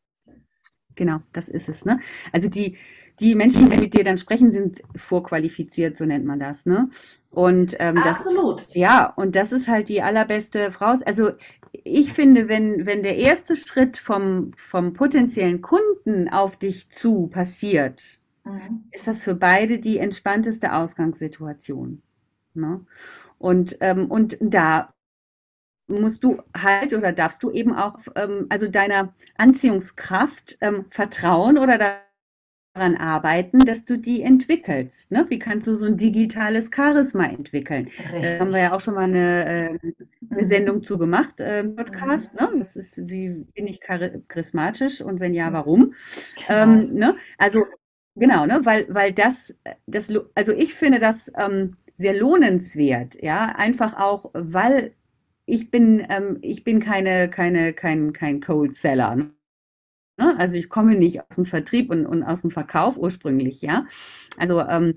Genau, das ist es. Ne? Also die, die Menschen, die mit dir dann sprechen, sind vorqualifiziert, so nennt man das. Ne? Und ähm, das, Absolut. Ja, und das ist halt die allerbeste Frau. Also ich finde, wenn, wenn der erste Schritt vom, vom potenziellen Kunden auf dich zu passiert, mhm. ist das für beide die entspannteste Ausgangssituation. Ne? Und, ähm, und da musst du halt oder darfst du eben auch ähm, also deiner Anziehungskraft ähm, vertrauen oder daran arbeiten, dass du die entwickelst. Ne? Wie kannst du so ein digitales Charisma entwickeln? Da haben wir ja auch schon mal eine, äh, eine mhm. Sendung zu gemacht, äh, Podcast. Mhm. Ne? Das ist, wie bin ich charismatisch und wenn ja, mhm. warum? Genau. Ähm, ne? Also genau, ne? weil, weil das, das, also ich finde das ähm, sehr lohnenswert, ja, einfach auch, weil ich bin, ähm, ich bin keine, keine, kein, kein Cold Seller. Ne? Also ich komme nicht aus dem Vertrieb und, und aus dem Verkauf ursprünglich, ja. Also ähm,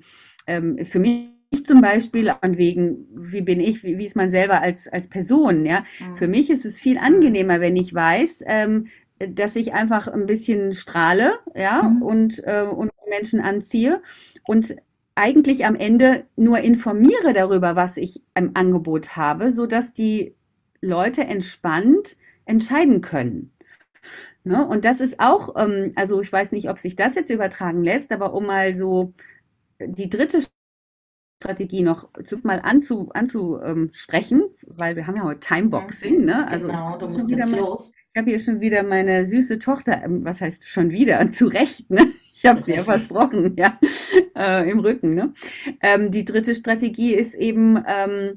ähm, für mich zum Beispiel an wegen, wie bin ich, wie, wie, ist man selber als, als Person, ja. Mhm. Für mich ist es viel angenehmer, wenn ich weiß, ähm, dass ich einfach ein bisschen strahle, ja, mhm. und, äh, und Menschen anziehe und eigentlich am Ende nur informiere darüber, was ich im Angebot habe, so dass die Leute entspannt entscheiden können. Ne? Und das ist auch, ähm, also ich weiß nicht, ob sich das jetzt übertragen lässt, aber um mal so die dritte Strategie noch mal anzu, anzusprechen, ähm, weil wir haben ja heute Timeboxing. Ne? Also, genau, du musst jetzt los. Ich habe hier schon wieder meine süße Tochter, ähm, was heißt schon wieder, zu Recht, ne? Ich habe sie ja versprochen, ja, äh, im Rücken. Ne? Ähm, die dritte Strategie ist eben, ähm,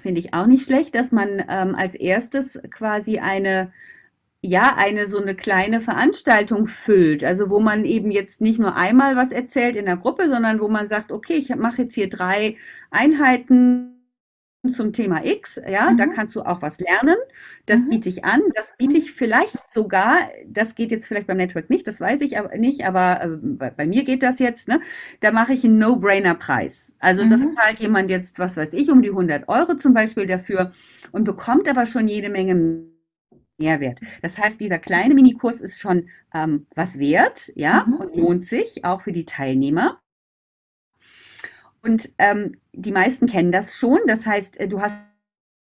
Finde ich auch nicht schlecht, dass man ähm, als erstes quasi eine, ja, eine so eine kleine Veranstaltung füllt. Also wo man eben jetzt nicht nur einmal was erzählt in der Gruppe, sondern wo man sagt, okay, ich mache jetzt hier drei Einheiten zum Thema X, ja, mhm. da kannst du auch was lernen. Das mhm. biete ich an. Das biete ich vielleicht sogar, das geht jetzt vielleicht beim Network nicht, das weiß ich aber nicht, aber äh, bei, bei, mir geht das jetzt, ne? Da mache ich einen No-Brainer-Preis. Also mhm. das zahlt jemand jetzt, was weiß ich, um die 100 Euro zum Beispiel dafür und bekommt aber schon jede Menge Mehrwert. Das heißt, dieser kleine Minikurs ist schon ähm, was wert, ja, mhm. und lohnt sich auch für die Teilnehmer. Und ähm, die meisten kennen das schon. Das heißt, äh, du hast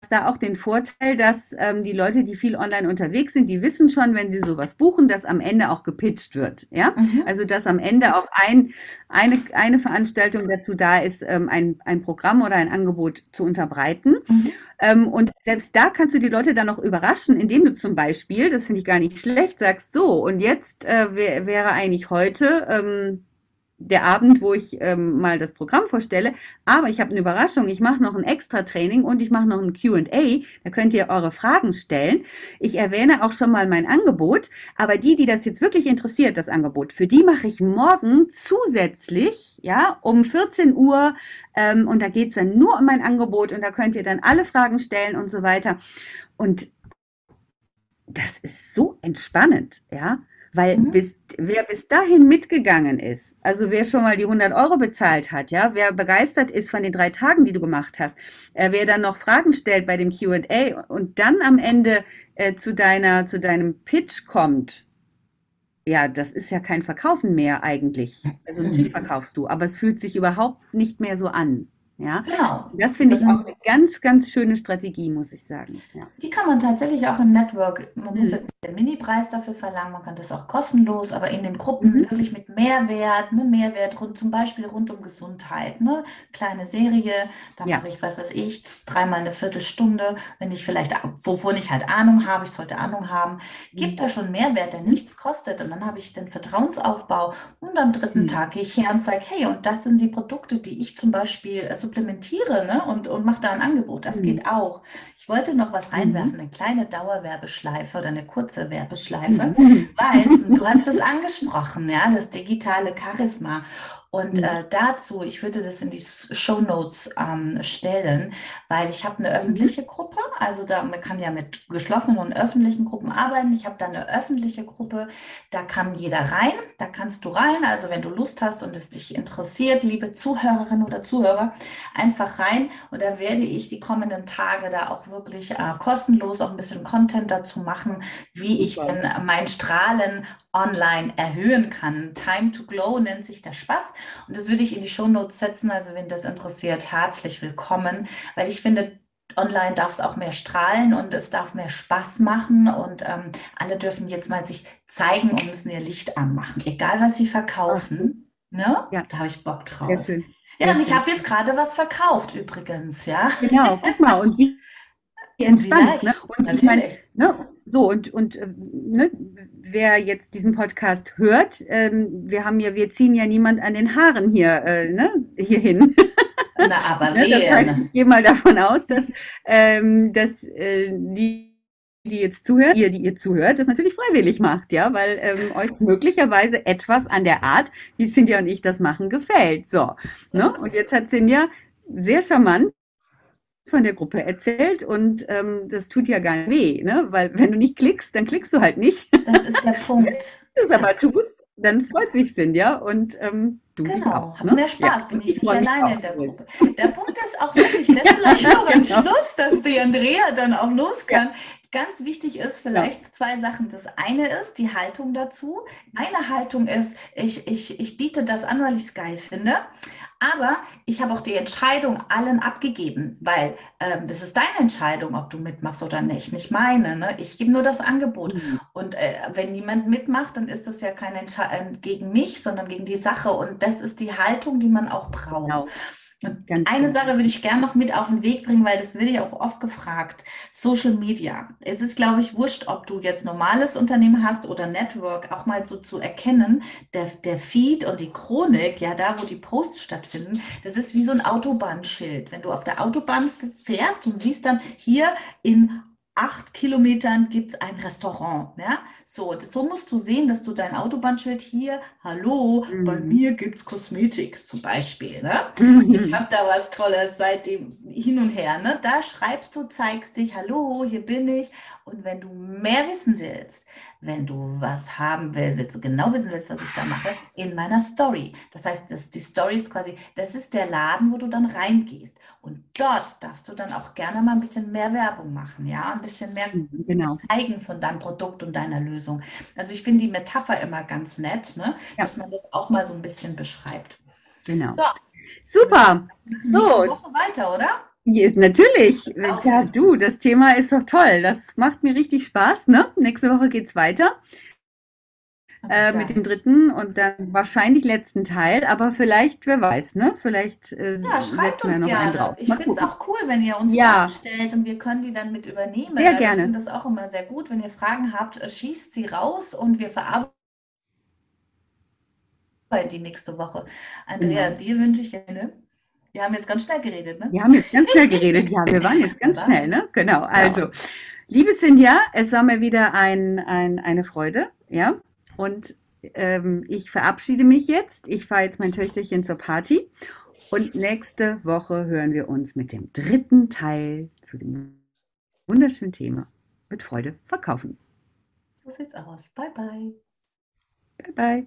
da auch den Vorteil, dass ähm, die Leute, die viel online unterwegs sind, die wissen schon, wenn sie sowas buchen, dass am Ende auch gepitcht wird. Ja, mhm. also dass am Ende auch ein, eine, eine Veranstaltung dazu da ist, ähm, ein, ein Programm oder ein Angebot zu unterbreiten. Mhm. Ähm, und selbst da kannst du die Leute dann noch überraschen, indem du zum Beispiel, das finde ich gar nicht schlecht, sagst so, und jetzt äh, wär, wäre eigentlich heute ähm, der Abend, wo ich ähm, mal das Programm vorstelle. Aber ich habe eine Überraschung. Ich mache noch ein Extra-Training und ich mache noch ein QA. Da könnt ihr eure Fragen stellen. Ich erwähne auch schon mal mein Angebot. Aber die, die das jetzt wirklich interessiert, das Angebot, für die mache ich morgen zusätzlich, ja, um 14 Uhr. Ähm, und da geht's dann nur um mein Angebot und da könnt ihr dann alle Fragen stellen und so weiter. Und das ist so entspannend, ja. Weil mhm. bis, wer bis dahin mitgegangen ist, also wer schon mal die 100 Euro bezahlt hat, ja, wer begeistert ist von den drei Tagen, die du gemacht hast, äh, wer dann noch Fragen stellt bei dem Q&A und dann am Ende äh, zu deiner, zu deinem Pitch kommt, ja, das ist ja kein Verkaufen mehr eigentlich. Also natürlich mhm. verkaufst du, aber es fühlt sich überhaupt nicht mehr so an. Ja, genau. Das finde ich auch eine ganz, ganz schöne Strategie, muss ich sagen. Ja. Die kann man tatsächlich auch im Network, man muss mhm. jetzt den Mini-Preis dafür verlangen, man kann das auch kostenlos, aber in den Gruppen mhm. wirklich mit Mehrwert, ne, Mehrwert rund, zum Beispiel rund um Gesundheit, ne, kleine Serie, da ja. mache ich, was weiß ich, dreimal eine Viertelstunde, wenn ich vielleicht, wovon ich halt Ahnung habe, ich sollte Ahnung haben, gibt mhm. da schon Mehrwert, der nichts kostet und dann habe ich den Vertrauensaufbau und am dritten mhm. Tag gehe ich her und sage, hey, und das sind die Produkte, die ich zum Beispiel, also supplementiere ne? und, und mache da ein Angebot. Das mhm. geht auch. Ich wollte noch was reinwerfen, mhm. eine kleine Dauerwerbeschleife oder eine kurze Werbeschleife, mhm. weil du hast es angesprochen, ja, das digitale Charisma. Und mhm. äh, dazu, ich würde das in die Show Notes ähm, stellen, weil ich habe eine mhm. öffentliche Gruppe, also da man kann ja mit geschlossenen und öffentlichen Gruppen arbeiten. Ich habe da eine öffentliche Gruppe, da kann jeder rein, da kannst du rein. Also wenn du Lust hast und es dich interessiert, liebe Zuhörerinnen oder Zuhörer, einfach rein. Und da werde ich die kommenden Tage da auch wirklich äh, kostenlos auch ein bisschen Content dazu machen, wie ich denn mein Strahlen online erhöhen kann. Time to Glow nennt sich der Spaß. Und das würde ich in die Shownotes setzen. Also wenn das interessiert, herzlich willkommen, weil ich finde, online darf es auch mehr strahlen und es darf mehr Spaß machen und ähm, alle dürfen jetzt mal sich zeigen und müssen ihr Licht anmachen, egal was sie verkaufen. Ne? Ja. Da habe ich Bock drauf. Sehr schön. Ja, und ich habe jetzt gerade was verkauft übrigens, ja. Genau, guck mal, und wie entspannt. Ne? Und ich meine, ne? so und, und äh, ne? wer jetzt diesen Podcast hört, ähm, wir haben ja, wir ziehen ja niemand an den Haaren hier, äh, ne? hier hin. Na, aber ne? das heißt, ich gehe mal davon aus, dass, ähm, dass äh, die die jetzt zuhört, ihr, die ihr zuhört, das natürlich freiwillig macht, ja, weil ähm, euch möglicherweise etwas an der Art, wie Cynthia und ich das machen, gefällt. So, ne? Und jetzt hat Cynthia sehr charmant von der Gruppe erzählt und ähm, das tut ja gar nicht weh, ne? weil wenn du nicht klickst, dann klickst du halt nicht. Das ist der Punkt. Wenn du es aber tust, dann freut sich Cynthia und ähm, du genau. auch. Ne? Mehr Spaß, ja, bin ich nicht alleine in der Gruppe. Der Punkt ist auch wirklich, das vielleicht noch am genau. Schluss, dass die Andrea dann auch los kann. Ja. Ganz wichtig ist vielleicht ja. zwei Sachen. Das eine ist die Haltung dazu. Eine Haltung ist, ich, ich, ich biete das an, weil ich es geil finde. Aber ich habe auch die Entscheidung allen abgegeben, weil ähm, das ist deine Entscheidung, ob du mitmachst oder nicht, nicht meine. Ne? Ich gebe nur das Angebot. Mhm. Und äh, wenn niemand mitmacht, dann ist das ja kein Entscheid äh, gegen mich, sondern gegen die Sache. Und das ist die Haltung, die man auch braucht. Genau. Und Ganz eine gut. Sache würde ich gerne noch mit auf den Weg bringen, weil das wird ja auch oft gefragt. Social Media. Es ist, glaube ich, wurscht, ob du jetzt normales Unternehmen hast oder Network, auch mal so zu erkennen, der, der Feed und die Chronik, ja, da, wo die Posts stattfinden, das ist wie so ein Autobahnschild. Wenn du auf der Autobahn fährst und siehst dann hier in acht Kilometern gibt es ein Restaurant. Ja? So, das, so musst du sehen, dass du dein Autobahnschild hier, hallo, mhm. bei mir gibt es Kosmetik zum Beispiel. Ne? Mhm. Ich habe da was Tolles seitdem hin und her. Ne? Da schreibst du, zeigst dich, hallo, hier bin ich. Und wenn du mehr wissen willst, wenn du was haben willst, willst du genau wissen willst, was ich da mache, in meiner Story. Das heißt, das, die Story ist quasi, das ist der Laden, wo du dann reingehst. Und dort darfst du dann auch gerne mal ein bisschen mehr Werbung machen, ja, ein bisschen mehr mhm, genau. zeigen von deinem Produkt und deiner Lösung. Also ich finde die Metapher immer ganz nett, ne? Ja. dass man das auch mal so ein bisschen beschreibt. Genau. So. Super. So. Woche weiter, oder? Ja, natürlich. Ja, du, das Thema ist doch toll. Das macht mir richtig Spaß, ne? Nächste Woche geht's weiter. Äh, mit dem dritten und dann wahrscheinlich letzten Teil, aber vielleicht, wer weiß, ne? Vielleicht äh, Ja, schreibt uns noch einen gerne. drauf. Ich finde es auch cool, wenn ihr uns Ja, Fragen stellt und wir können die dann mit übernehmen. sehr Also ich gerne. finde das auch immer sehr gut. Wenn ihr Fragen habt, äh, schießt sie raus und wir verarbeiten die nächste Woche. Andrea, Genau. dir wünsche ich eine. Wir haben jetzt ganz schnell geredet, ne? Wir haben jetzt ganz schnell geredet. Ja, wir waren jetzt ganz schnell, ne? Genau. Ja. Also, liebe Cynthia, es war mir wieder ein, ein, eine Freude, ja? Und ähm, ich verabschiede mich jetzt. Ich fahre jetzt mein Töchterchen zur Party. Und nächste Woche hören wir uns mit dem dritten Teil zu dem wunderschönen Thema mit Freude verkaufen. So sieht's aus. Bye, bye. Bye, bye.